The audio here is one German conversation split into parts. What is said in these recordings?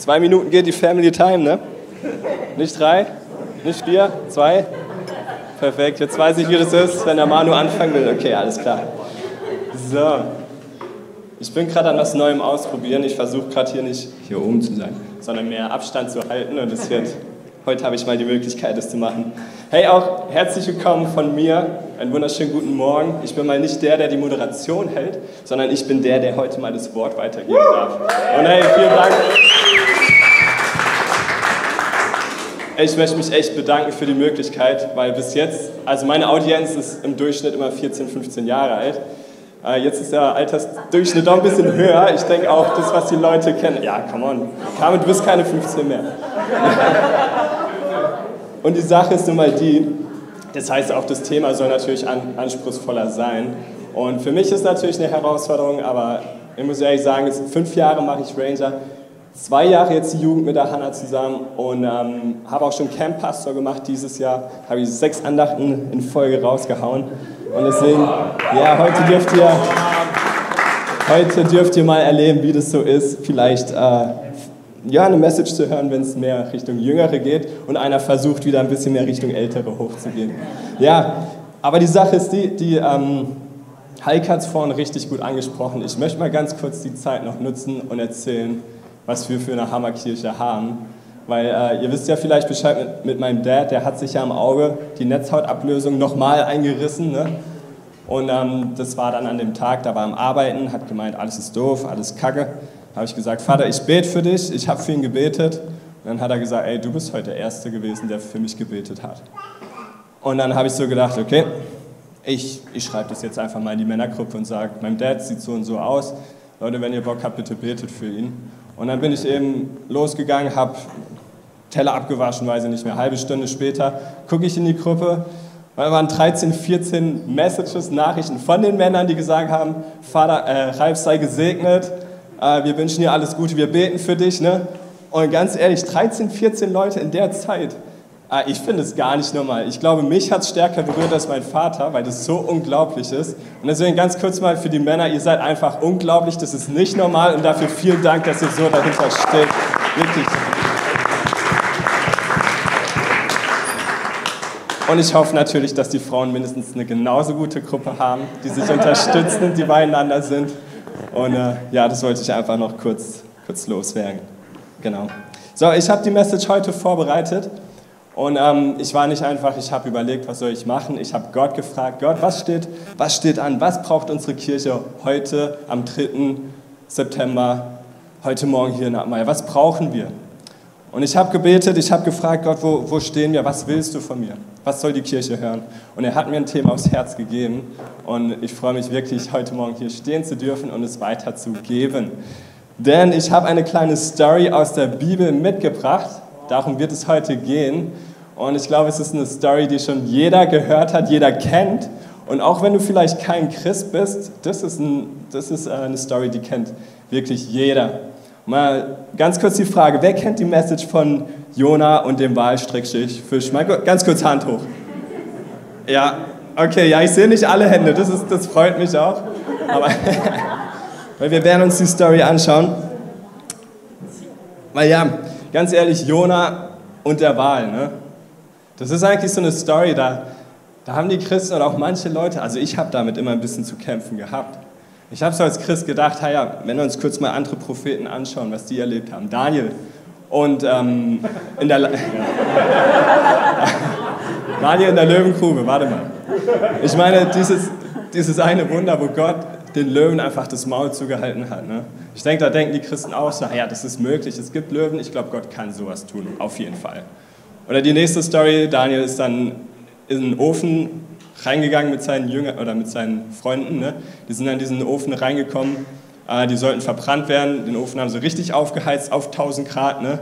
Zwei Minuten geht die Family Time, ne? Nicht drei, nicht vier, zwei. Perfekt, jetzt weiß ich, wie das ist, wenn der Manu anfangen will. Okay, alles klar. So. Ich bin gerade an was Neuem ausprobieren. Ich versuche gerade hier nicht hier oben zu sein, sondern mehr Abstand zu halten und es wird Heute habe ich mal die Möglichkeit, das zu machen. Hey, auch herzlich willkommen von mir. Einen wunderschönen guten Morgen. Ich bin mal nicht der, der die Moderation hält, sondern ich bin der, der heute mal das Wort weitergeben darf. Und hey, vielen Dank. Ich möchte mich echt bedanken für die Möglichkeit, weil bis jetzt, also meine Audienz ist im Durchschnitt immer 14, 15 Jahre alt. Äh, jetzt ist der Altersdurchschnitt doch ein bisschen höher. Ich denke auch, das, was die Leute kennen. Ja, come on. Carmen, du bist keine 15 mehr. Und die Sache ist nun mal die, das heißt auch das Thema soll natürlich anspruchsvoller sein. Und für mich ist natürlich eine Herausforderung, aber ich muss ehrlich sagen, fünf Jahre mache ich Ranger, zwei Jahre jetzt die Jugend mit der Hanna zusammen und ähm, habe auch schon Camp Pastor gemacht. Dieses Jahr habe ich sechs Andachten in Folge rausgehauen. Und deswegen, ja, heute dürft ihr, heute dürft ihr mal erleben, wie das so ist. Vielleicht äh, ja, eine Message zu hören, wenn es mehr Richtung Jüngere geht und einer versucht, wieder ein bisschen mehr Richtung Ältere hochzugehen. Ja, aber die Sache ist die, die ähm, Heike hat es vorhin richtig gut angesprochen. Ich möchte mal ganz kurz die Zeit noch nutzen und erzählen, was wir für eine Hammerkirche haben. Weil äh, ihr wisst ja vielleicht Bescheid mit, mit, meinem Dad, der hat sich ja am Auge die Netzhautablösung nochmal eingerissen. Ne? Und ähm, das war dann an dem Tag, da war am Arbeiten, hat gemeint, alles ist doof, alles kacke habe ich gesagt, Vater, ich bete für dich, ich habe für ihn gebetet. Und dann hat er gesagt, ey, du bist heute der Erste gewesen, der für mich gebetet hat. Und dann habe ich so gedacht, okay, ich, ich schreibe das jetzt einfach mal in die Männergruppe und sage, mein Dad sieht so und so aus. Leute, wenn ihr Bock habt, bitte betet für ihn. Und dann bin ich eben losgegangen, habe Teller abgewaschen, weiß ich nicht mehr. Halbe Stunde später gucke ich in die Gruppe, weil da waren 13, 14 Messages, Nachrichten von den Männern, die gesagt haben, Vater, äh, Ralf sei gesegnet, äh, wir wünschen dir alles Gute, wir beten für dich. Ne? Und ganz ehrlich, 13, 14 Leute in der Zeit, äh, ich finde es gar nicht normal. Ich glaube, mich hat es stärker berührt als mein Vater, weil das so unglaublich ist. Und deswegen ganz kurz mal für die Männer, ihr seid einfach unglaublich, das ist nicht normal und dafür vielen Dank, dass ihr so dahinter steht. Wirklich. Und ich hoffe natürlich, dass die Frauen mindestens eine genauso gute Gruppe haben, die sich unterstützen, die beieinander sind. Und äh, ja, das wollte ich einfach noch kurz, kurz loswerden. Genau. So, ich habe die Message heute vorbereitet. Und ähm, ich war nicht einfach, ich habe überlegt, was soll ich machen. Ich habe Gott gefragt, Gott, was steht, was steht an? Was braucht unsere Kirche heute am 3. September, heute Morgen hier in Abmeier? Was brauchen wir? Und ich habe gebetet, ich habe gefragt, Gott, wo, wo stehen wir? Was willst du von mir? Was soll die Kirche hören? Und er hat mir ein Thema aufs Herz gegeben. Und ich freue mich wirklich, heute Morgen hier stehen zu dürfen und es weiterzugeben. Denn ich habe eine kleine Story aus der Bibel mitgebracht. Darum wird es heute gehen. Und ich glaube, es ist eine Story, die schon jeder gehört hat, jeder kennt. Und auch wenn du vielleicht kein Christ bist, das ist, ein, das ist äh, eine Story, die kennt wirklich jeder. Mal ganz kurz die Frage, wer kennt die Message von Jona und dem Wahlstrickfisch? Mal ganz kurz Hand hoch. Ja, okay, ja, ich sehe nicht alle Hände, das, ist, das freut mich auch. Aber weil wir werden uns die Story anschauen. Weil ja, ganz ehrlich, Jona und der Wahl, ne? Das ist eigentlich so eine Story, da, da haben die Christen und auch manche Leute, also ich habe damit immer ein bisschen zu kämpfen gehabt. Ich habe so als Christ gedacht, ja, wenn wir uns kurz mal andere Propheten anschauen, was die erlebt haben. Daniel und ähm, in der. Daniel in der Löwengrube, warte mal. Ich meine, dieses, dieses eine Wunder, wo Gott den Löwen einfach das Maul zugehalten hat. Ne? Ich denke, da denken die Christen auch so, ja, das ist möglich, es gibt Löwen, ich glaube, Gott kann sowas tun, auf jeden Fall. Oder die nächste Story, Daniel ist dann in den Ofen reingegangen mit seinen Jüngern oder mit seinen Freunden. Ne? Die sind in diesen Ofen reingekommen. Äh, die sollten verbrannt werden. Den Ofen haben sie richtig aufgeheizt auf 1000 Grad. Ne?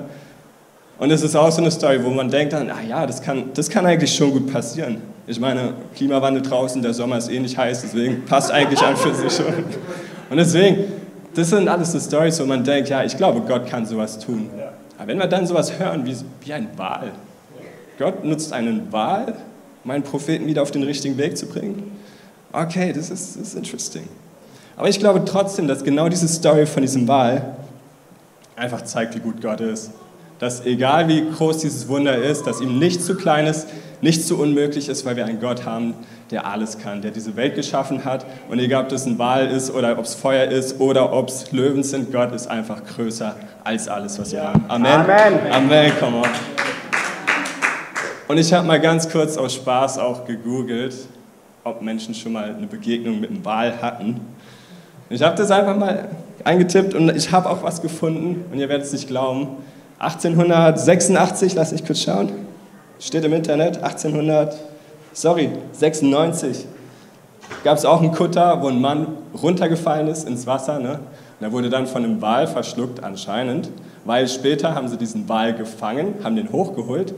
Und es ist auch so eine Story, wo man denkt dann, ah ja, das kann, das kann eigentlich schon gut passieren. Ich meine, Klimawandel draußen, der Sommer ist eh nicht heiß, deswegen passt eigentlich an für sich schon. Und deswegen, das sind alles so Stories, wo man denkt, ja, ich glaube, Gott kann sowas tun. Aber wenn wir dann sowas hören wie, wie ein Wal, Gott nutzt einen Wal, meinen Propheten wieder auf den richtigen Weg zu bringen? Okay, das ist, das ist interesting. Aber ich glaube trotzdem, dass genau diese Story von diesem Wal einfach zeigt, wie gut Gott ist. Dass egal wie groß dieses Wunder ist, dass ihm nichts zu klein ist, nichts zu unmöglich ist, weil wir einen Gott haben, der alles kann, der diese Welt geschaffen hat. Und egal, ob das ein Wal ist oder ob es Feuer ist oder ob es Löwen sind, Gott ist einfach größer als alles, was wir haben. Amen. Amen. Amen. Come on. Und ich habe mal ganz kurz aus Spaß auch gegoogelt, ob Menschen schon mal eine Begegnung mit einem Wal hatten. Ich habe das einfach mal eingetippt und ich habe auch was gefunden und ihr werdet es nicht glauben. 1886, lass mich kurz schauen, steht im Internet, 1800, sorry, 96, gab es auch einen Kutter, wo ein Mann runtergefallen ist ins Wasser. Ne? Und er wurde dann von einem Wal verschluckt anscheinend, weil später haben sie diesen Wal gefangen, haben den hochgeholt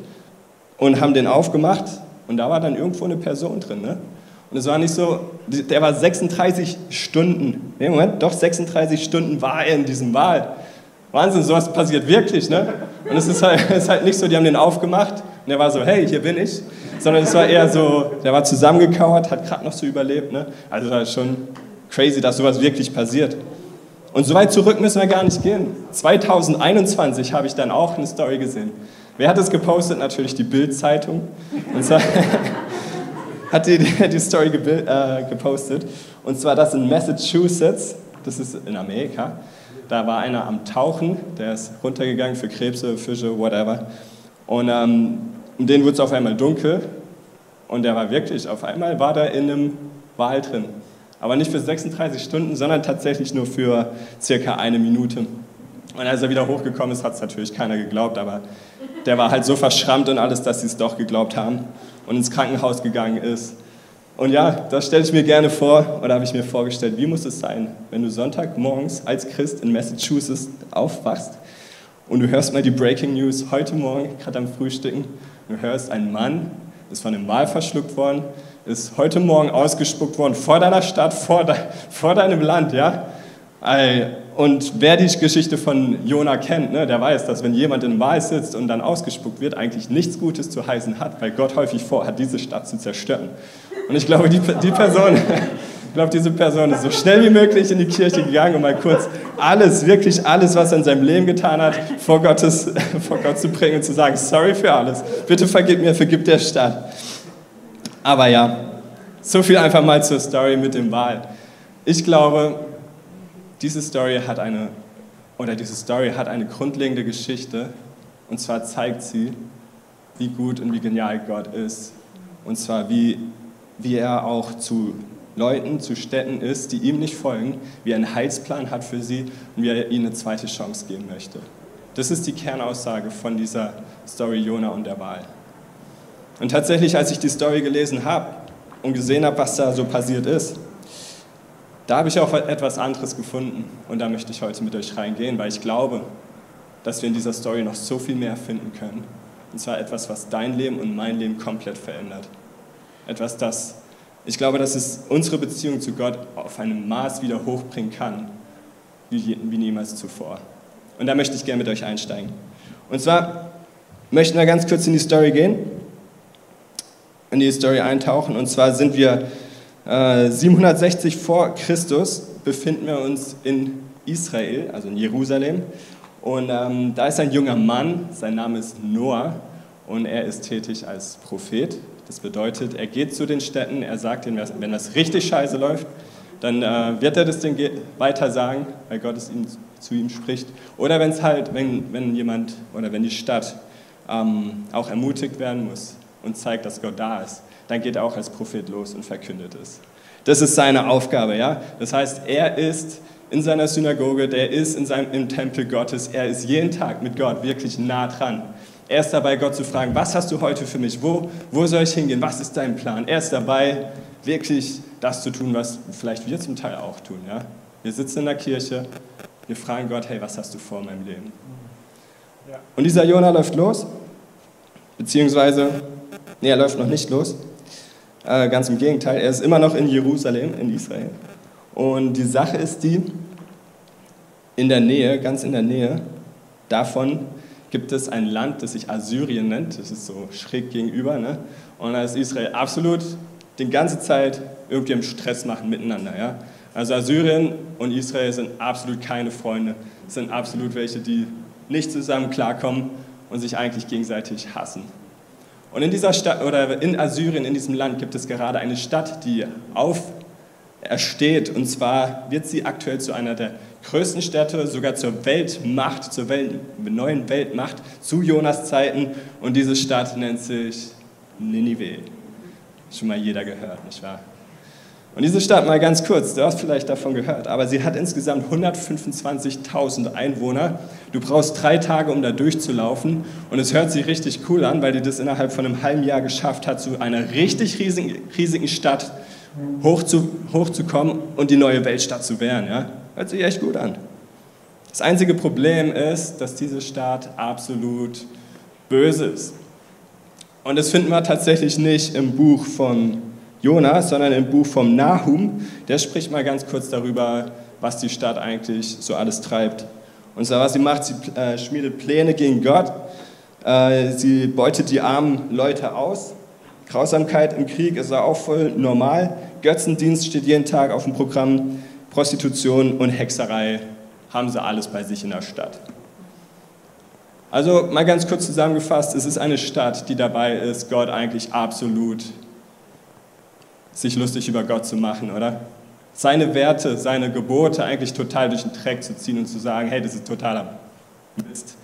und haben den aufgemacht und da war dann irgendwo eine Person drin. Ne? Und es war nicht so, der war 36 Stunden, nee, Moment, doch 36 Stunden war er in diesem Wal. Wahnsinn, sowas passiert wirklich, ne? Und es ist halt, es ist halt nicht so, die haben den aufgemacht und er war so, hey, hier bin ich, sondern es war eher so, der war zusammengekauert, hat gerade noch so überlebt, ne? Also ist schon crazy, dass sowas wirklich passiert. Und so weit zurück müssen wir gar nicht gehen. 2021 habe ich dann auch eine Story gesehen. Wer hat das gepostet? Natürlich die Bild-Zeitung. Und zwar hat die, die Story äh, gepostet. Und zwar das in Massachusetts, das ist in Amerika. Da war einer am Tauchen, der ist runtergegangen für Krebse, Fische, whatever. Und ähm, um den wurde es auf einmal dunkel. Und der war wirklich, auf einmal war da in einem Wal drin. Aber nicht für 36 Stunden, sondern tatsächlich nur für circa eine Minute. Und als er wieder hochgekommen ist, hat es natürlich keiner geglaubt, aber der war halt so verschrammt und alles, dass sie es doch geglaubt haben und ins Krankenhaus gegangen ist. Und ja, das stelle ich mir gerne vor, oder habe ich mir vorgestellt, wie muss es sein, wenn du Sonntagmorgens als Christ in Massachusetts aufwachst und du hörst mal die Breaking News heute Morgen, gerade am Frühstücken, du hörst, ein Mann ist von einem Wal verschluckt worden, ist heute Morgen ausgespuckt worden vor deiner Stadt, vor, de, vor deinem Land, ja? Und wer die Geschichte von Jona kennt, ne, der weiß, dass wenn jemand in Wal sitzt und dann ausgespuckt wird, eigentlich nichts Gutes zu heißen hat, weil Gott häufig vorhat, diese Stadt zu zerstören. Und ich glaube, die, die Person, ich glaube, diese Person ist so schnell wie möglich in die Kirche gegangen, um mal kurz alles, wirklich alles, was er in seinem Leben getan hat, vor, Gottes, vor Gott zu bringen und zu sagen, sorry für alles, bitte vergib mir, vergib der Stadt. Aber ja, so viel einfach mal zur Story mit dem Wal. Ich glaube, diese Story hat eine, oder diese Story hat eine grundlegende Geschichte. Und zwar zeigt sie, wie gut und wie genial Gott ist. Und zwar, wie, wie er auch zu Leuten, zu Städten ist, die ihm nicht folgen, wie er einen Heilsplan hat für sie und wie er ihnen eine zweite Chance geben möchte. Das ist die Kernaussage von dieser Story Jona und der Wahl. Und tatsächlich, als ich die Story gelesen habe und gesehen habe, was da so passiert ist, da habe ich auch etwas anderes gefunden und da möchte ich heute mit euch reingehen, weil ich glaube, dass wir in dieser Story noch so viel mehr finden können. Und zwar etwas, was dein Leben und mein Leben komplett verändert. Etwas, das, ich glaube, dass es unsere Beziehung zu Gott auf einem Maß wieder hochbringen kann, wie, wie niemals zuvor. Und da möchte ich gerne mit euch einsteigen. Und zwar möchten wir ganz kurz in die Story gehen, in die Story eintauchen. Und zwar sind wir 760 äh, vor Christus befinden wir uns in Israel, also in Jerusalem. Und ähm, da ist ein junger Mann, sein Name ist Noah und er ist tätig als Prophet. Das bedeutet, er geht zu den Städten, er sagt ihnen, wenn das richtig scheiße läuft, dann äh, wird er das denen weiter sagen, weil Gott es ihm, zu ihm spricht. Oder wenn es halt, wenn, wenn jemand oder wenn die Stadt ähm, auch ermutigt werden muss und zeigt, dass Gott da ist, dann geht er auch als Prophet los und verkündet es. Das ist seine Aufgabe, ja. Das heißt, er ist in seiner Synagoge, der ist in seinem, im Tempel Gottes, er ist jeden Tag mit Gott wirklich nah dran. Er ist dabei, Gott zu fragen, was hast du heute für mich? Wo, wo soll ich hingehen? Was ist dein Plan? Er ist dabei, wirklich das zu tun, was vielleicht wir zum Teil auch tun. Ja? Wir sitzen in der Kirche, wir fragen Gott, hey, was hast du vor in meinem Leben? Und dieser Jonah läuft los, beziehungsweise, nee, er läuft noch nicht los. Äh, ganz im Gegenteil, er ist immer noch in Jerusalem, in Israel. Und die Sache ist die, in der Nähe, ganz in der Nähe davon gibt es ein Land, das sich Assyrien nennt. Das ist so schräg gegenüber. Ne? Und da ist Israel absolut die ganze Zeit irgendwie im Stress machen miteinander. Ja? Also Assyrien und Israel sind absolut keine Freunde, sind absolut welche, die nicht zusammen klarkommen und sich eigentlich gegenseitig hassen. Und in dieser Stadt oder in Assyrien, in diesem Land, gibt es gerade eine Stadt, die aufersteht. Und zwar wird sie aktuell zu einer der größten Städte, sogar zur Weltmacht, zur Welt, neuen Weltmacht zu Jonas Zeiten. Und diese Stadt nennt sich Ninive. Schon mal jeder gehört, nicht wahr? Und diese Stadt, mal ganz kurz, du hast vielleicht davon gehört, aber sie hat insgesamt 125.000 Einwohner. Du brauchst drei Tage, um da durchzulaufen. Und es hört sich richtig cool an, weil die das innerhalb von einem halben Jahr geschafft hat, zu einer richtig riesigen, riesigen Stadt hochzu, hochzukommen und die neue Weltstadt zu werden. Ja? Hört sich echt gut an. Das einzige Problem ist, dass diese Stadt absolut böse ist. Und das finden wir tatsächlich nicht im Buch von Jonas, sondern im Buch vom Nahum. Der spricht mal ganz kurz darüber, was die Stadt eigentlich so alles treibt. Und zwar, was sie macht, sie äh, schmiedet Pläne gegen Gott, äh, sie beutet die armen Leute aus. Grausamkeit im Krieg ist auch voll normal. Götzendienst steht jeden Tag auf dem Programm. Prostitution und Hexerei haben sie alles bei sich in der Stadt. Also mal ganz kurz zusammengefasst, es ist eine Stadt, die dabei ist, Gott eigentlich absolut sich lustig über Gott zu machen, oder? Seine Werte, seine Gebote eigentlich total durch den Dreck zu ziehen und zu sagen, hey, das ist totaler Mist.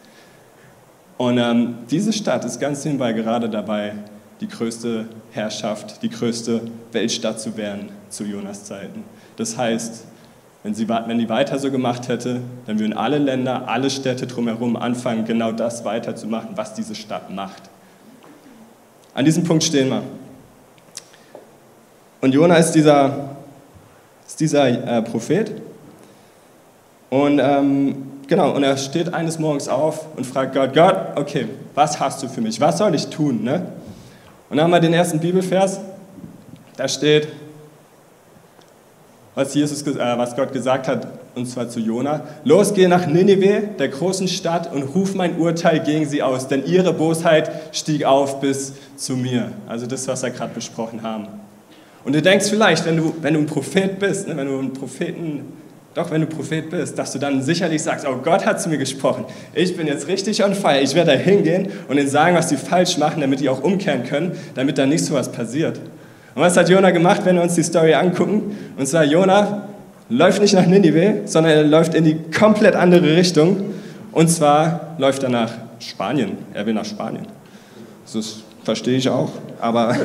Und ähm, diese Stadt ist ganz nebenbei gerade dabei, die größte Herrschaft, die größte Weltstadt zu werden zu Jonas Zeiten. Das heißt, wenn, sie, wenn die weiter so gemacht hätte, dann würden alle Länder, alle Städte drumherum anfangen, genau das weiterzumachen, was diese Stadt macht. An diesem Punkt stehen wir. Und Jona ist dieser, ist dieser äh, Prophet. Und ähm, genau, und er steht eines Morgens auf und fragt Gott, Gott, okay, was hast du für mich? Was soll ich tun? Ne? Und dann haben wir den ersten Bibelvers, da steht, was, Jesus, äh, was Gott gesagt hat, und zwar zu Jona. Los, geh nach Ninive, der großen Stadt, und ruf mein Urteil gegen sie aus, denn ihre Bosheit stieg auf bis zu mir. Also das, was wir gerade besprochen haben. Und du denkst vielleicht, wenn du, wenn du ein Prophet bist, ne, wenn du ein Propheten, doch wenn du Prophet bist, dass du dann sicherlich sagst, oh Gott hat zu mir gesprochen. Ich bin jetzt richtig on fire. Ich werde da hingehen und ihnen sagen, was sie falsch machen, damit die auch umkehren können, damit da nicht so was passiert. Und was hat Jona gemacht, wenn wir uns die Story angucken? Und zwar, Jona läuft nicht nach Ninive, sondern er läuft in die komplett andere Richtung. Und zwar läuft er nach Spanien. Er will nach Spanien. Das verstehe ich auch, aber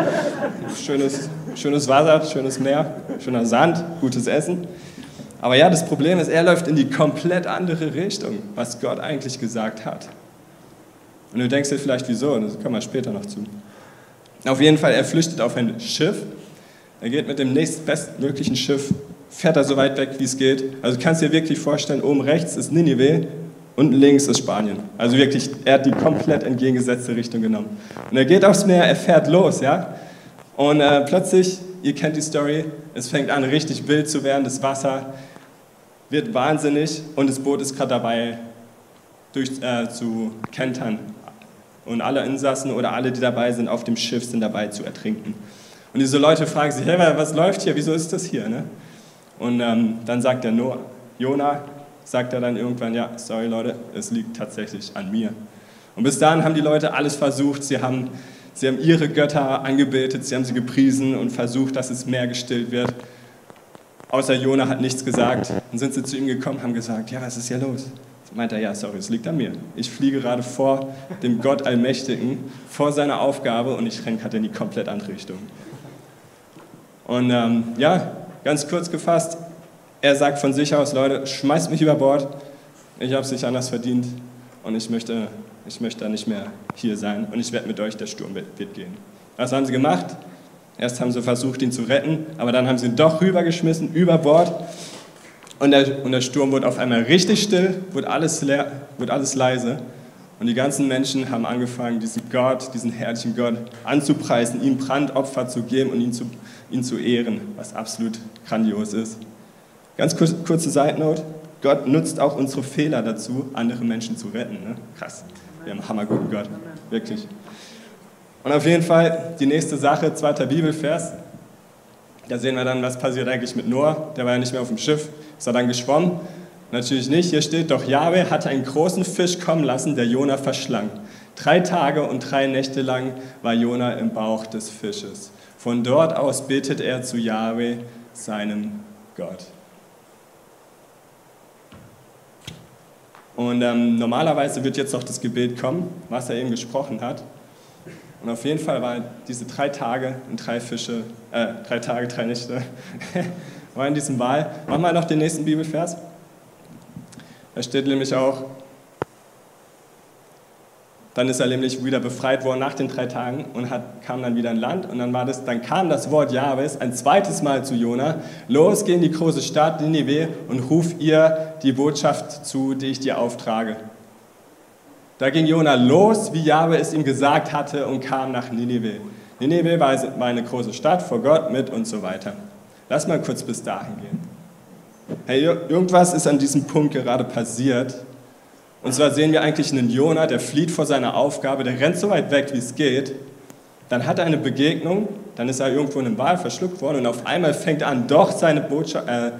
schönes, schönes Wasser, schönes Meer, schöner Sand, gutes Essen. Aber ja, das Problem ist, er läuft in die komplett andere Richtung, was Gott eigentlich gesagt hat. Und du denkst dir vielleicht, wieso? Das kommen wir später noch zu. Auf jeden Fall, er flüchtet auf ein Schiff. Er geht mit dem nächstbestmöglichen Schiff, fährt er so weit weg, wie es geht. Also du kannst dir wirklich vorstellen, oben rechts ist Ninive Unten links ist Spanien. Also wirklich, er hat die komplett entgegengesetzte Richtung genommen. Und er geht aufs Meer, er fährt los, ja. Und äh, plötzlich, ihr kennt die Story, es fängt an richtig wild zu werden, das Wasser wird wahnsinnig und das Boot ist gerade dabei durch, äh, zu kentern. Und alle Insassen oder alle, die dabei sind auf dem Schiff, sind dabei zu ertrinken. Und diese Leute fragen sich, hey, was läuft hier, wieso ist das hier? Ne? Und ähm, dann sagt der Noah, Jona, sagt er dann irgendwann, ja, sorry Leute, es liegt tatsächlich an mir. Und bis dahin haben die Leute alles versucht, sie haben, sie haben ihre Götter angebetet, sie haben sie gepriesen und versucht, dass es mehr gestillt wird. Außer Jona hat nichts gesagt. Dann sind sie zu ihm gekommen, haben gesagt, ja, was ist hier los? Meint er, ja, sorry, es liegt an mir. Ich fliege gerade vor dem Gott Allmächtigen, vor seiner Aufgabe und ich renne gerade in die komplett andere Richtung. Und ähm, ja, ganz kurz gefasst, er sagt von sich aus, Leute, schmeißt mich über Bord, ich habe es nicht anders verdient und ich möchte, ich möchte nicht mehr hier sein und ich werde mit euch, der Sturm wird gehen. Was haben sie gemacht? Erst haben sie versucht, ihn zu retten, aber dann haben sie ihn doch rübergeschmissen, über Bord. Und der, und der Sturm wurde auf einmal richtig still, wurde alles, leer, wurde alles leise. Und die ganzen Menschen haben angefangen, diesen Gott, diesen herrlichen Gott anzupreisen, ihm Brandopfer zu geben und ihn zu, ihn zu ehren, was absolut grandios ist. Ganz kurz, kurze Side Note: Gott nutzt auch unsere Fehler dazu, andere Menschen zu retten. Ne? Krass. Wir haben einen hammerguten Gott. Wirklich. Und auf jeden Fall die nächste Sache, zweiter Bibelvers. Da sehen wir dann, was passiert eigentlich mit Noah. Der war ja nicht mehr auf dem Schiff. Ist er dann geschwommen? Natürlich nicht. Hier steht, doch Jahwe hatte einen großen Fisch kommen lassen, der Jona verschlang. Drei Tage und drei Nächte lang war Jona im Bauch des Fisches. Von dort aus betet er zu Jahwe, seinem Gott. Und ähm, normalerweise wird jetzt noch das Gebet kommen, was er eben gesprochen hat. Und auf jeden Fall waren diese drei Tage und drei Fische, äh, drei Tage, drei Nächte, war in diesem Wahl. Mach mal noch den nächsten Bibelvers. Da steht nämlich auch, dann ist er nämlich wieder befreit worden nach den drei Tagen und hat, kam dann wieder in Land. Und dann, war das, dann kam das Wort Jahwes ein zweites Mal zu Jona. Los, geh in die große Stadt Ninive und ruf ihr die Botschaft zu, die ich dir auftrage. Da ging Jona los, wie Jahwe es ihm gesagt hatte, und kam nach Ninive. Ninive war eine große Stadt vor Gott mit und so weiter. Lass mal kurz bis dahin gehen. Hey, irgendwas ist an diesem Punkt gerade passiert und zwar sehen wir eigentlich einen Jona, der flieht vor seiner Aufgabe, der rennt so weit weg, wie es geht. Dann hat er eine Begegnung, dann ist er irgendwo in einem Wal verschluckt worden und auf einmal fängt er an, doch seine Botschaft, äh,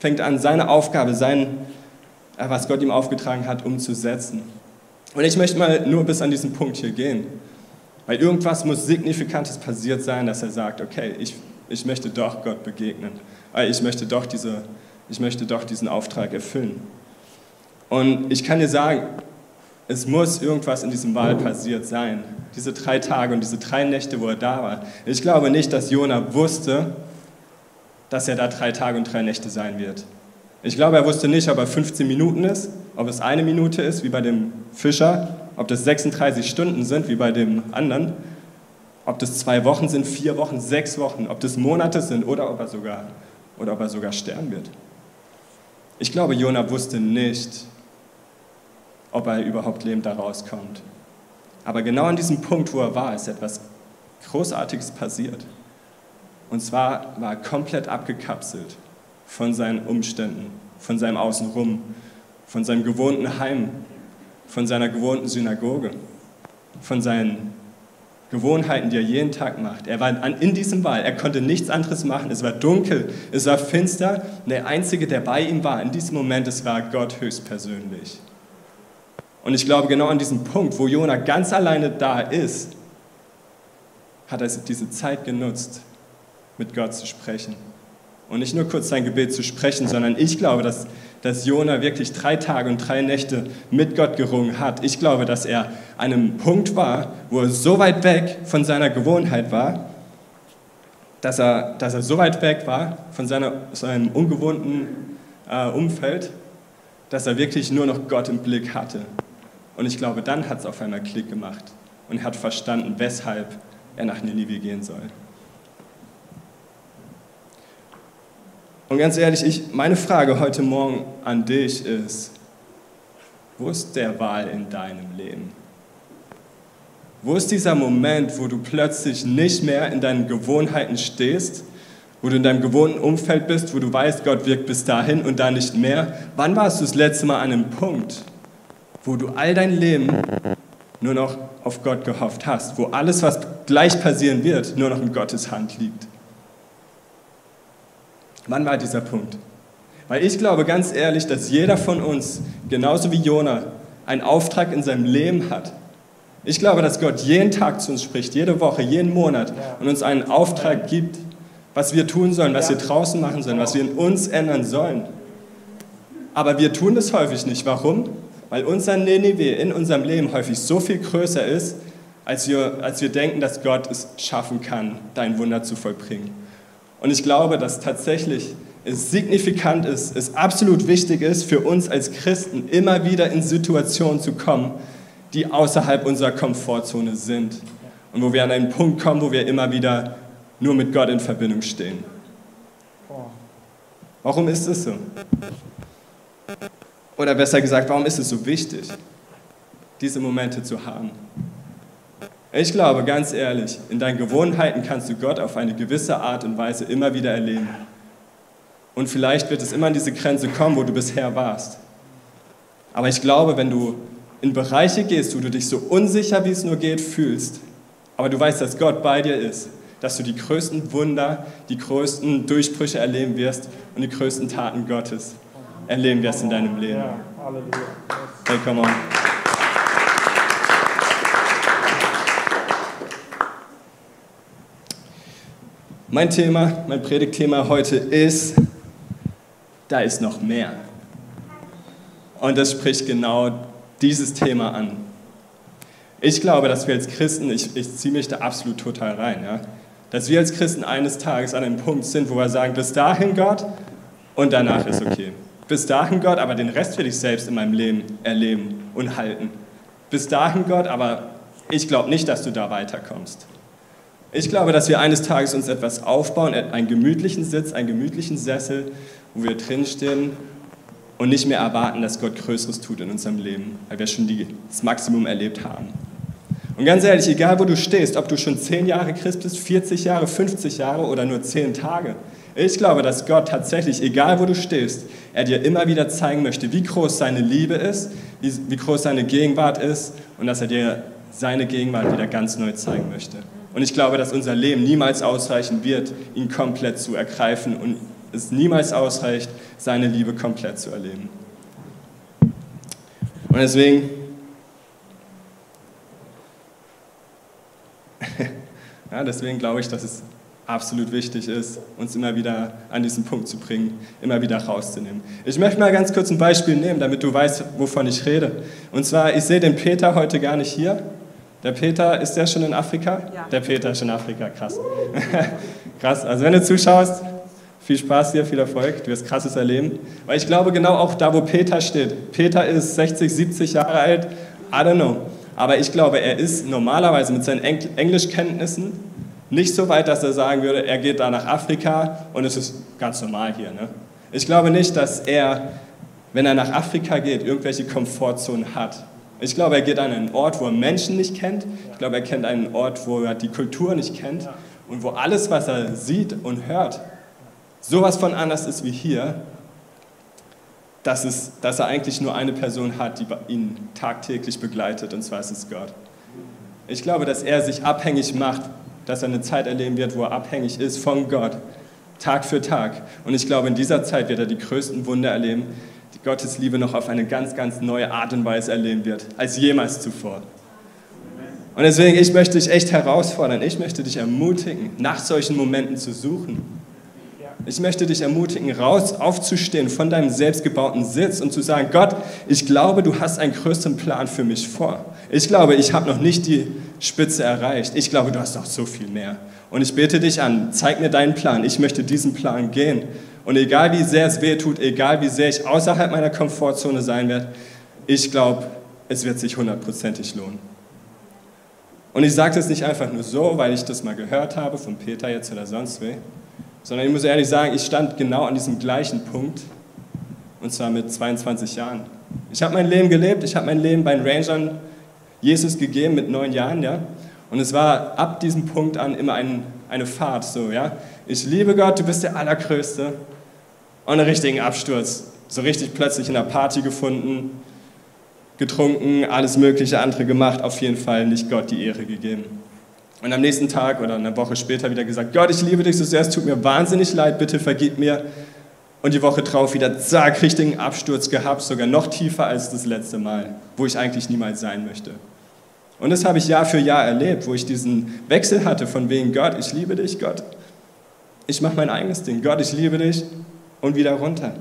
fängt an, seine Aufgabe, sein, äh, was Gott ihm aufgetragen hat, umzusetzen. Und ich möchte mal nur bis an diesen Punkt hier gehen, weil irgendwas muss Signifikantes passiert sein, dass er sagt, okay, ich, ich möchte doch Gott begegnen, äh, ich möchte doch, diese, ich möchte doch diesen Auftrag erfüllen. Und ich kann dir sagen, es muss irgendwas in diesem Wal passiert sein. Diese drei Tage und diese drei Nächte, wo er da war. Ich glaube nicht, dass Jona wusste, dass er da drei Tage und drei Nächte sein wird. Ich glaube, er wusste nicht, ob er 15 Minuten ist, ob es eine Minute ist, wie bei dem Fischer, ob das 36 Stunden sind, wie bei dem anderen, ob das zwei Wochen sind, vier Wochen, sechs Wochen, ob das Monate sind oder ob er sogar, oder ob er sogar sterben wird. Ich glaube, Jona wusste nicht, ob er überhaupt lebend da rauskommt. Aber genau an diesem Punkt, wo er war, ist etwas Großartiges passiert. Und zwar war er komplett abgekapselt von seinen Umständen, von seinem Außenrum, von seinem gewohnten Heim, von seiner gewohnten Synagoge, von seinen Gewohnheiten, die er jeden Tag macht. Er war in diesem Wald, er konnte nichts anderes machen. Es war dunkel, es war finster. Und der Einzige, der bei ihm war in diesem Moment, es war Gott höchstpersönlich. Und ich glaube, genau an diesem Punkt, wo Jona ganz alleine da ist, hat er diese Zeit genutzt, mit Gott zu sprechen. Und nicht nur kurz sein Gebet zu sprechen, sondern ich glaube, dass, dass Jona wirklich drei Tage und drei Nächte mit Gott gerungen hat. Ich glaube, dass er an einem Punkt war, wo er so weit weg von seiner Gewohnheit war, dass er, dass er so weit weg war von seiner, seinem ungewohnten äh, Umfeld, dass er wirklich nur noch Gott im Blick hatte. Und ich glaube, dann hat es auf einmal Klick gemacht und er hat verstanden, weshalb er nach Ninive gehen soll. Und ganz ehrlich, ich, meine Frage heute Morgen an dich ist, wo ist der Wahl in deinem Leben? Wo ist dieser Moment, wo du plötzlich nicht mehr in deinen Gewohnheiten stehst, wo du in deinem gewohnten Umfeld bist, wo du weißt, Gott wirkt bis dahin und da nicht mehr? Wann warst du das letzte Mal an einem Punkt, wo du all dein Leben nur noch auf Gott gehofft hast, wo alles, was gleich passieren wird, nur noch in Gottes Hand liegt. Wann war dieser Punkt? Weil ich glaube ganz ehrlich, dass jeder von uns, genauso wie Jona, einen Auftrag in seinem Leben hat. Ich glaube, dass Gott jeden Tag zu uns spricht, jede Woche, jeden Monat und uns einen Auftrag gibt, was wir tun sollen, was wir draußen machen sollen, was wir in uns ändern sollen. Aber wir tun das häufig nicht. Warum? Weil unser Ninive in unserem Leben häufig so viel größer ist, als wir, als wir denken, dass Gott es schaffen kann, dein Wunder zu vollbringen. Und ich glaube, dass tatsächlich es signifikant ist, es absolut wichtig ist, für uns als Christen immer wieder in Situationen zu kommen, die außerhalb unserer Komfortzone sind. Und wo wir an einen Punkt kommen, wo wir immer wieder nur mit Gott in Verbindung stehen. Warum ist es so? Oder besser gesagt, warum ist es so wichtig, diese Momente zu haben? Ich glaube, ganz ehrlich, in deinen Gewohnheiten kannst du Gott auf eine gewisse Art und Weise immer wieder erleben. Und vielleicht wird es immer an diese Grenze kommen, wo du bisher warst. Aber ich glaube, wenn du in Bereiche gehst, wo du dich so unsicher, wie es nur geht, fühlst, aber du weißt, dass Gott bei dir ist, dass du die größten Wunder, die größten Durchbrüche erleben wirst und die größten Taten Gottes erleben wirst in deinem Leben. Hey, come on. Mein Thema, mein Predigtthema heute ist, da ist noch mehr. Und das spricht genau dieses Thema an. Ich glaube, dass wir als Christen, ich, ich ziehe mich da absolut total rein, ja, dass wir als Christen eines Tages an einem Punkt sind, wo wir sagen, bis dahin Gott und danach ist okay. Bis dahin Gott, aber den Rest will ich selbst in meinem Leben erleben und halten. Bis dahin Gott, aber ich glaube nicht, dass du da weiterkommst. Ich glaube, dass wir eines Tages uns etwas aufbauen, einen gemütlichen Sitz, einen gemütlichen Sessel, wo wir drinstehen und nicht mehr erwarten, dass Gott Größeres tut in unserem Leben, weil wir schon das Maximum erlebt haben. Und ganz ehrlich, egal wo du stehst, ob du schon 10 Jahre Christ bist, 40 Jahre, 50 Jahre oder nur 10 Tage, ich glaube, dass Gott tatsächlich, egal wo du stehst, er dir immer wieder zeigen möchte, wie groß seine Liebe ist, wie, wie groß seine Gegenwart ist und dass er dir seine Gegenwart wieder ganz neu zeigen möchte. Und ich glaube, dass unser Leben niemals ausreichen wird, ihn komplett zu ergreifen und es niemals ausreicht, seine Liebe komplett zu erleben. Und deswegen Ja, deswegen glaube ich, dass es absolut wichtig ist, uns immer wieder an diesen Punkt zu bringen, immer wieder rauszunehmen. Ich möchte mal ganz kurz ein Beispiel nehmen, damit du weißt, wovon ich rede. Und zwar, ich sehe den Peter heute gar nicht hier. Der Peter, ist der schon in Afrika? Ja. Der Peter ist schon in Afrika, krass. krass, also wenn du zuschaust, viel Spaß dir, viel Erfolg, du wirst krasses erleben. Weil ich glaube, genau auch da, wo Peter steht, Peter ist 60, 70 Jahre alt, I don't know. Aber ich glaube, er ist normalerweise mit seinen Englischkenntnissen nicht so weit, dass er sagen würde, er geht da nach Afrika und es ist ganz normal hier. Ne? Ich glaube nicht, dass er, wenn er nach Afrika geht, irgendwelche Komfortzonen hat. Ich glaube, er geht an einen Ort, wo er Menschen nicht kennt. Ich glaube, er kennt einen Ort, wo er die Kultur nicht kennt und wo alles, was er sieht und hört, sowas von anders ist wie hier dass, es, dass er eigentlich nur eine Person hat, die ihn tagtäglich begleitet, und zwar ist es Gott. Ich glaube, dass er sich abhängig macht, dass er eine Zeit erleben wird, wo er abhängig ist von Gott, Tag für Tag. Und ich glaube, in dieser Zeit wird er die größten Wunder erleben, die Gottes Liebe noch auf eine ganz, ganz neue Art und Weise erleben wird, als jemals zuvor. Und deswegen, ich möchte dich echt herausfordern, ich möchte dich ermutigen, nach solchen Momenten zu suchen ich möchte dich ermutigen, raus aufzustehen von deinem selbstgebauten Sitz und zu sagen, Gott, ich glaube, du hast einen größeren Plan für mich vor. Ich glaube, ich habe noch nicht die Spitze erreicht. Ich glaube, du hast noch so viel mehr. Und ich bete dich an, zeig mir deinen Plan. Ich möchte diesen Plan gehen. Und egal wie sehr es weh tut, egal wie sehr ich außerhalb meiner Komfortzone sein werde, ich glaube, es wird sich hundertprozentig lohnen. Und ich sage das nicht einfach nur so, weil ich das mal gehört habe von Peter jetzt oder sonst weh, sondern ich muss ehrlich sagen, ich stand genau an diesem gleichen Punkt, und zwar mit 22 Jahren. Ich habe mein Leben gelebt, ich habe mein Leben bei den Rangern Jesus gegeben mit neun Jahren, ja. Und es war ab diesem Punkt an immer ein, eine Fahrt, so, ja. Ich liebe Gott, du bist der Allergrößte. Und einen richtigen Absturz. So richtig plötzlich in einer Party gefunden, getrunken, alles mögliche andere gemacht, auf jeden Fall nicht Gott die Ehre gegeben. Und am nächsten Tag oder eine Woche später wieder gesagt, Gott, ich liebe dich so sehr, es tut mir wahnsinnig leid, bitte vergib mir. Und die Woche drauf wieder, zack, richtigen Absturz gehabt, sogar noch tiefer als das letzte Mal, wo ich eigentlich niemals sein möchte. Und das habe ich Jahr für Jahr erlebt, wo ich diesen Wechsel hatte von wegen Gott, ich liebe dich, Gott. Ich mache mein eigenes Ding. Gott, ich liebe dich und wieder runter.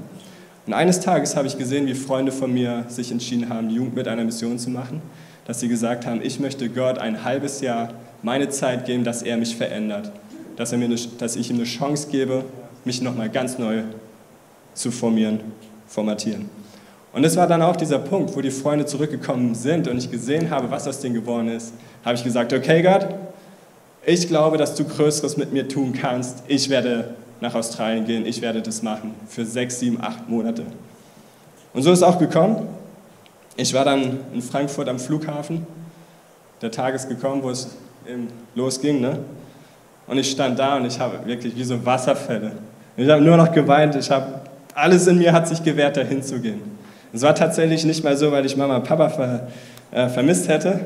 Und eines Tages habe ich gesehen, wie Freunde von mir sich entschieden haben, Jugend mit einer Mission zu machen, dass sie gesagt haben, ich möchte Gott ein halbes Jahr meine Zeit geben, dass er mich verändert, dass, er mir eine, dass ich ihm eine Chance gebe, mich nochmal ganz neu zu formieren, formatieren. Und das war dann auch dieser Punkt, wo die Freunde zurückgekommen sind und ich gesehen habe, was aus denen geworden ist, habe ich gesagt, okay Gott, ich glaube, dass du Größeres mit mir tun kannst. Ich werde nach Australien gehen, ich werde das machen für sechs, sieben, acht Monate. Und so ist es auch gekommen. Ich war dann in Frankfurt am Flughafen. Der Tag ist gekommen, wo es losging. Ne? Und ich stand da und ich habe wirklich wie so Wasserfälle. Ich habe nur noch geweint. Ich habe, alles in mir hat sich gewehrt, dahin zu gehen. Es war tatsächlich nicht mal so, weil ich Mama und Papa ver, äh, vermisst hätte.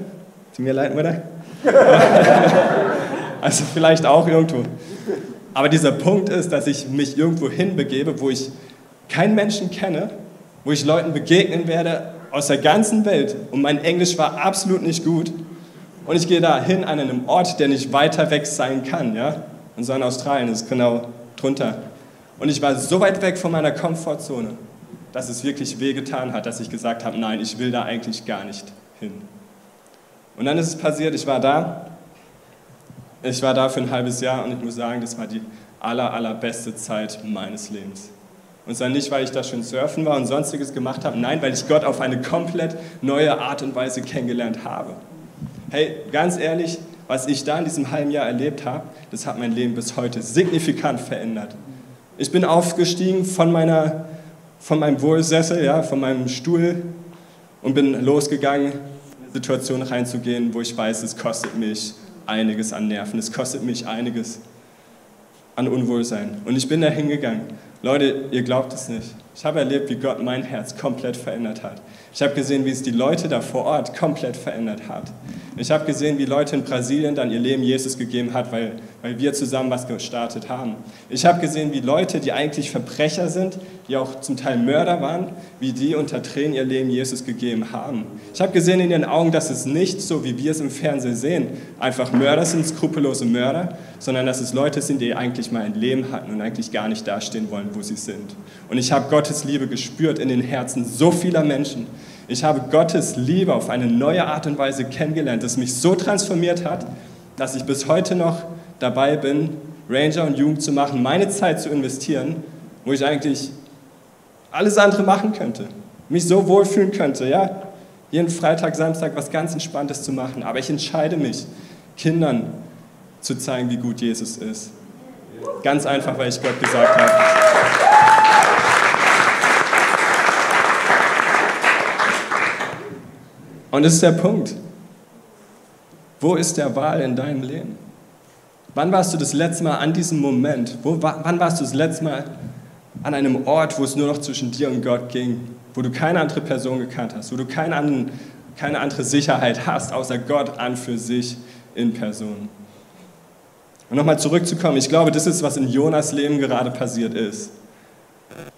Tut mir leid, Mutter. Also vielleicht auch irgendwo. Aber dieser Punkt ist, dass ich mich irgendwo hinbegebe, wo ich keinen Menschen kenne, wo ich Leuten begegnen werde aus der ganzen Welt und mein Englisch war absolut nicht gut und ich gehe da hin an einem Ort, der nicht weiter weg sein kann, ja? Und so in Australien ist genau drunter. Und ich war so weit weg von meiner Komfortzone, dass es wirklich wehgetan hat, dass ich gesagt habe, nein, ich will da eigentlich gar nicht hin. Und dann ist es passiert, ich war da, ich war da für ein halbes Jahr und ich muss sagen, das war die aller, allerbeste Zeit meines Lebens. Und zwar nicht, weil ich da schön surfen war und sonstiges gemacht habe, nein, weil ich Gott auf eine komplett neue Art und Weise kennengelernt habe. Hey, ganz ehrlich, was ich da in diesem halben Jahr erlebt habe, das hat mein Leben bis heute signifikant verändert. Ich bin aufgestiegen von, meiner, von meinem Wohlsessel, ja, von meinem Stuhl und bin losgegangen, in eine Situation reinzugehen, wo ich weiß, es kostet mich einiges an Nerven, es kostet mich einiges an Unwohlsein. Und ich bin da hingegangen. Leute, ihr glaubt es nicht. Ich habe erlebt, wie Gott mein Herz komplett verändert hat. Ich habe gesehen, wie es die Leute da vor Ort komplett verändert hat. Ich habe gesehen, wie Leute in Brasilien dann ihr Leben Jesus gegeben hat, weil, weil wir zusammen was gestartet haben. Ich habe gesehen, wie Leute, die eigentlich Verbrecher sind, die auch zum Teil Mörder waren, wie die unter Tränen ihr Leben Jesus gegeben haben. Ich habe gesehen in ihren Augen, dass es nicht so, wie wir es im Fernsehen sehen, einfach Mörder sind, skrupellose Mörder, sondern dass es Leute sind, die eigentlich mal ein Leben hatten und eigentlich gar nicht dastehen wollen, wo sie sind. Und ich habe Gottes Liebe gespürt in den Herzen so vieler Menschen. Ich habe Gottes Liebe auf eine neue Art und Weise kennengelernt, das mich so transformiert hat, dass ich bis heute noch dabei bin, Ranger und Jugend zu machen, meine Zeit zu investieren, wo ich eigentlich alles andere machen könnte, mich so wohlfühlen könnte, ja, jeden Freitag, Samstag was ganz Entspanntes zu machen. Aber ich entscheide mich, Kindern zu zeigen, wie gut Jesus ist. Ganz einfach, weil ich Gott gesagt habe. Und das ist der Punkt. Wo ist der Wahl in deinem Leben? Wann warst du das letzte Mal an diesem Moment? Wo, wann warst du das letzte Mal an einem Ort, wo es nur noch zwischen dir und Gott ging? Wo du keine andere Person gekannt hast? Wo du keine, anderen, keine andere Sicherheit hast, außer Gott an für sich in Person? Und nochmal zurückzukommen, ich glaube, das ist, was in Jonas Leben gerade passiert ist.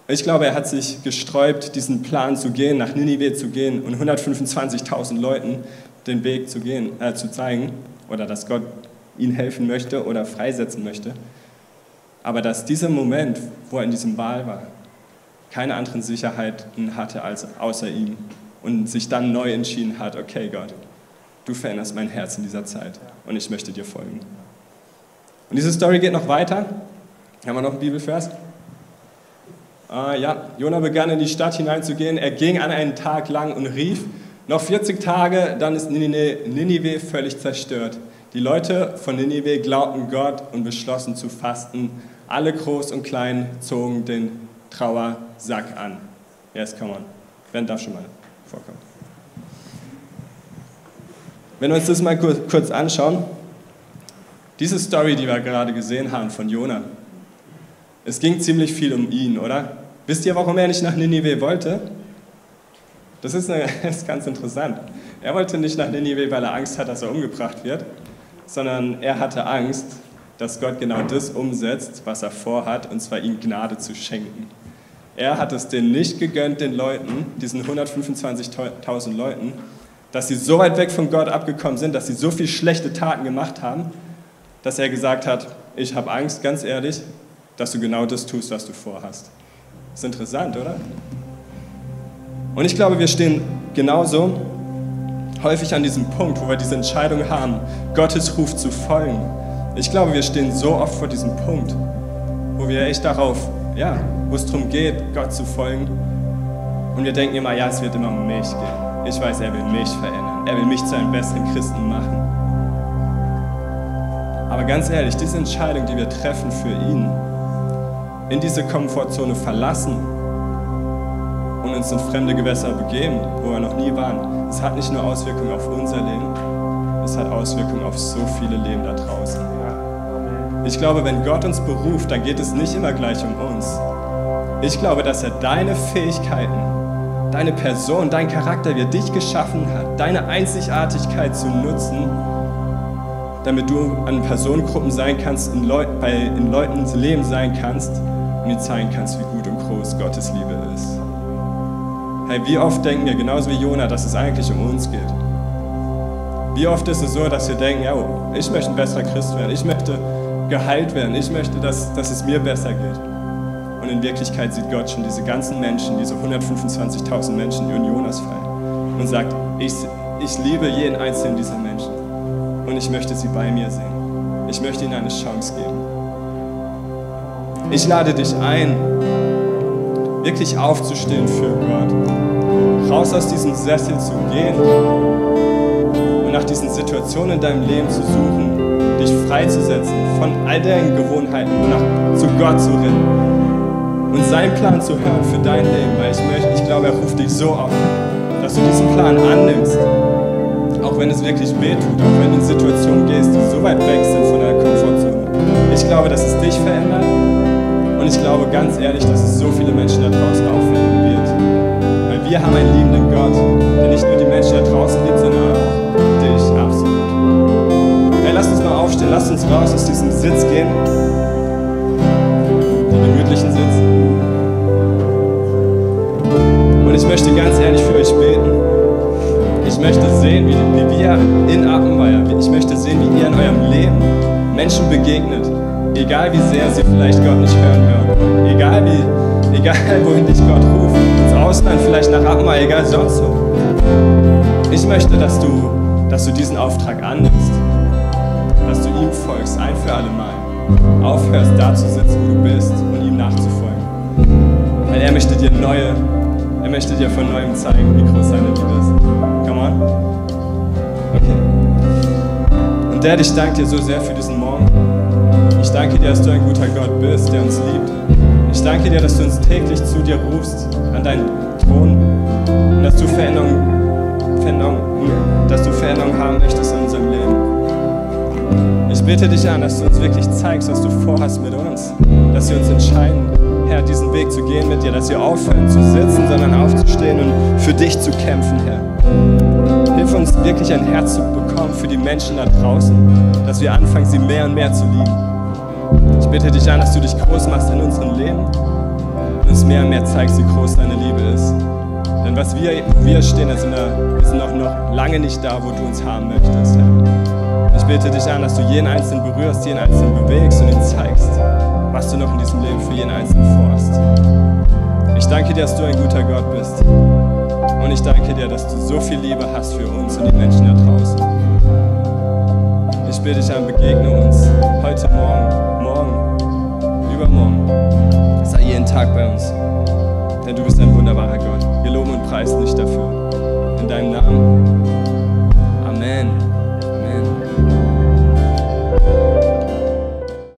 Ich glaube, er hat sich gesträubt, diesen Plan zu gehen, nach Ninive zu gehen und 125.000 Leuten den Weg zu, gehen, äh, zu zeigen oder dass Gott ihnen helfen möchte oder freisetzen möchte. Aber dass dieser Moment, wo er in diesem Wahl war, keine anderen Sicherheiten hatte als außer ihm und sich dann neu entschieden hat, okay Gott, du veränderst mein Herz in dieser Zeit und ich möchte dir folgen. Und diese Story geht noch weiter. Haben wir noch einen Bibelvers? Äh, ja, Jona begann in die Stadt hineinzugehen. Er ging an einen Tag lang und rief, noch 40 Tage, dann ist Ninive völlig zerstört. Die Leute von Ninive glaubten Gott und beschlossen zu fasten. Alle groß und klein zogen den Trauersack an. Yes, come on. Ben darf schon mal vorkommen. Wenn wir uns das mal kurz anschauen, diese Story, die wir gerade gesehen haben von Jona, es ging ziemlich viel um ihn, oder? Wisst ihr, warum er nicht nach Ninive wollte? Das ist, eine, das ist ganz interessant. Er wollte nicht nach Ninive, weil er Angst hat, dass er umgebracht wird, sondern er hatte Angst, dass Gott genau das umsetzt, was er vorhat, und zwar ihm Gnade zu schenken. Er hat es denen nicht gegönnt, den Leuten, diesen 125.000 Leuten, dass sie so weit weg von Gott abgekommen sind, dass sie so viele schlechte Taten gemacht haben, dass er gesagt hat, ich habe Angst, ganz ehrlich, dass du genau das tust, was du vorhast. Ist interessant, oder? Und ich glaube, wir stehen genauso häufig an diesem Punkt, wo wir diese Entscheidung haben, Gottes Ruf zu folgen. Ich glaube, wir stehen so oft vor diesem Punkt, wo wir echt darauf, ja, wo es darum geht, Gott zu folgen. Und wir denken immer, ja, es wird immer um mich gehen. Ich weiß, er will mich verändern. Er will mich zu einem besseren Christen machen. Aber ganz ehrlich, diese Entscheidung, die wir treffen für ihn, in diese Komfortzone verlassen und uns in fremde Gewässer begeben, wo wir noch nie waren, es hat nicht nur Auswirkungen auf unser Leben, es hat Auswirkungen auf so viele Leben da draußen. Ich glaube, wenn Gott uns beruft, dann geht es nicht immer gleich um uns. Ich glaube, dass er deine Fähigkeiten, deine Person, dein Charakter, wie er dich geschaffen hat, deine Einzigartigkeit zu nutzen, damit du an Personengruppen sein kannst, in, Leu bei, in Leutens Leben sein kannst und ihnen zeigen kannst, wie gut und groß Gottes Liebe ist. Hey, wie oft denken wir, genauso wie Jona, dass es eigentlich um uns geht? Wie oft ist es so, dass wir denken, ja, ich möchte ein besserer Christ werden, ich möchte geheilt werden, ich möchte, dass, dass es mir besser geht. Und in Wirklichkeit sieht Gott schon diese ganzen Menschen, diese 125.000 Menschen, die in Jonas fallen und sagt, ich, ich liebe jeden einzelnen dieser Menschen und ich möchte sie bei mir sehen. Ich möchte ihnen eine Chance geben. Ich lade dich ein, wirklich aufzustehen für Gott, raus aus diesem Sessel zu gehen und nach diesen Situationen in deinem Leben zu suchen, dich freizusetzen von all deinen Gewohnheiten und nach, zu Gott zu rennen und seinen Plan zu hören für dein Leben, weil ich möchte, ich glaube, er ruft dich so auf, dass du diesen Plan annimmst auch wenn es wirklich weh tut, auch wenn du in Situationen gehst, die so weit weg sind von deiner Komfortzone. Ich glaube, dass es dich verändert und ich glaube ganz ehrlich, dass es so viele Menschen da draußen aufwecken wird. Weil wir haben einen liebenden Gott, der nicht nur die Menschen da draußen liebt, sondern auch dich, absolut. Hey, lass uns mal aufstehen, lass uns raus aus diesem Sitz gehen, Egal wie sehr sie vielleicht Gott nicht hören hören. Egal wie, egal wohin dich Gott ruft. Ins Ausland, vielleicht nach Appenweier, egal sonst wo. Ich möchte, dass du, dass du diesen Auftrag annimmst. Dass du ihm folgst, ein für alle Mal. Aufhörst, da zu sitzen, wo du bist und ihm nachzufolgen. Weil er möchte dir neue er möchte dir von neuem zeigen, wie groß seine Liebe ist. Come on. Okay. Und Dad, ich danke dir so sehr für diesen Morgen. Ich danke dir, dass du ein guter Gott bist, der uns liebt. Ich danke dir, dass du uns täglich zu dir rufst, an deinen Thron, und dass du Veränderung, Veränderung, dass du Veränderung haben möchtest in unserem Leben. Ich bitte dich an, dass du uns wirklich zeigst, was du vorhast mit uns, dass wir uns entscheiden, Herr, diesen Weg zu gehen mit dir, dass wir aufhören zu sitzen, sondern aufzustehen und für dich zu kämpfen, Herr. Hilf uns wirklich ein Herz zu bekommen für die Menschen da draußen, dass wir anfangen, sie mehr und mehr zu lieben. Ich bitte dich an, dass du dich groß machst in unserem Leben und uns mehr und mehr zeigst, wie groß deine Liebe ist. Denn was wir, wir stehen, wir sind, wir sind auch noch lange nicht da, wo du uns haben möchtest, Herr. Ich bitte dich an, dass du jeden Einzelnen berührst, jeden Einzelnen bewegst und ihn zeigst, was du noch in diesem Leben für jeden Einzelnen vorhast. Ich danke dir, dass du ein guter Gott bist. Und ich danke dir, dass du so viel Liebe hast für uns und die Menschen da draußen. Ich bitte dich an, begegne uns heute morgen, übermorgen. Sei jeden Tag bei uns. Denn du bist ein wunderbarer Gott. Wir loben und preisen dich dafür. In deinem Namen. Amen.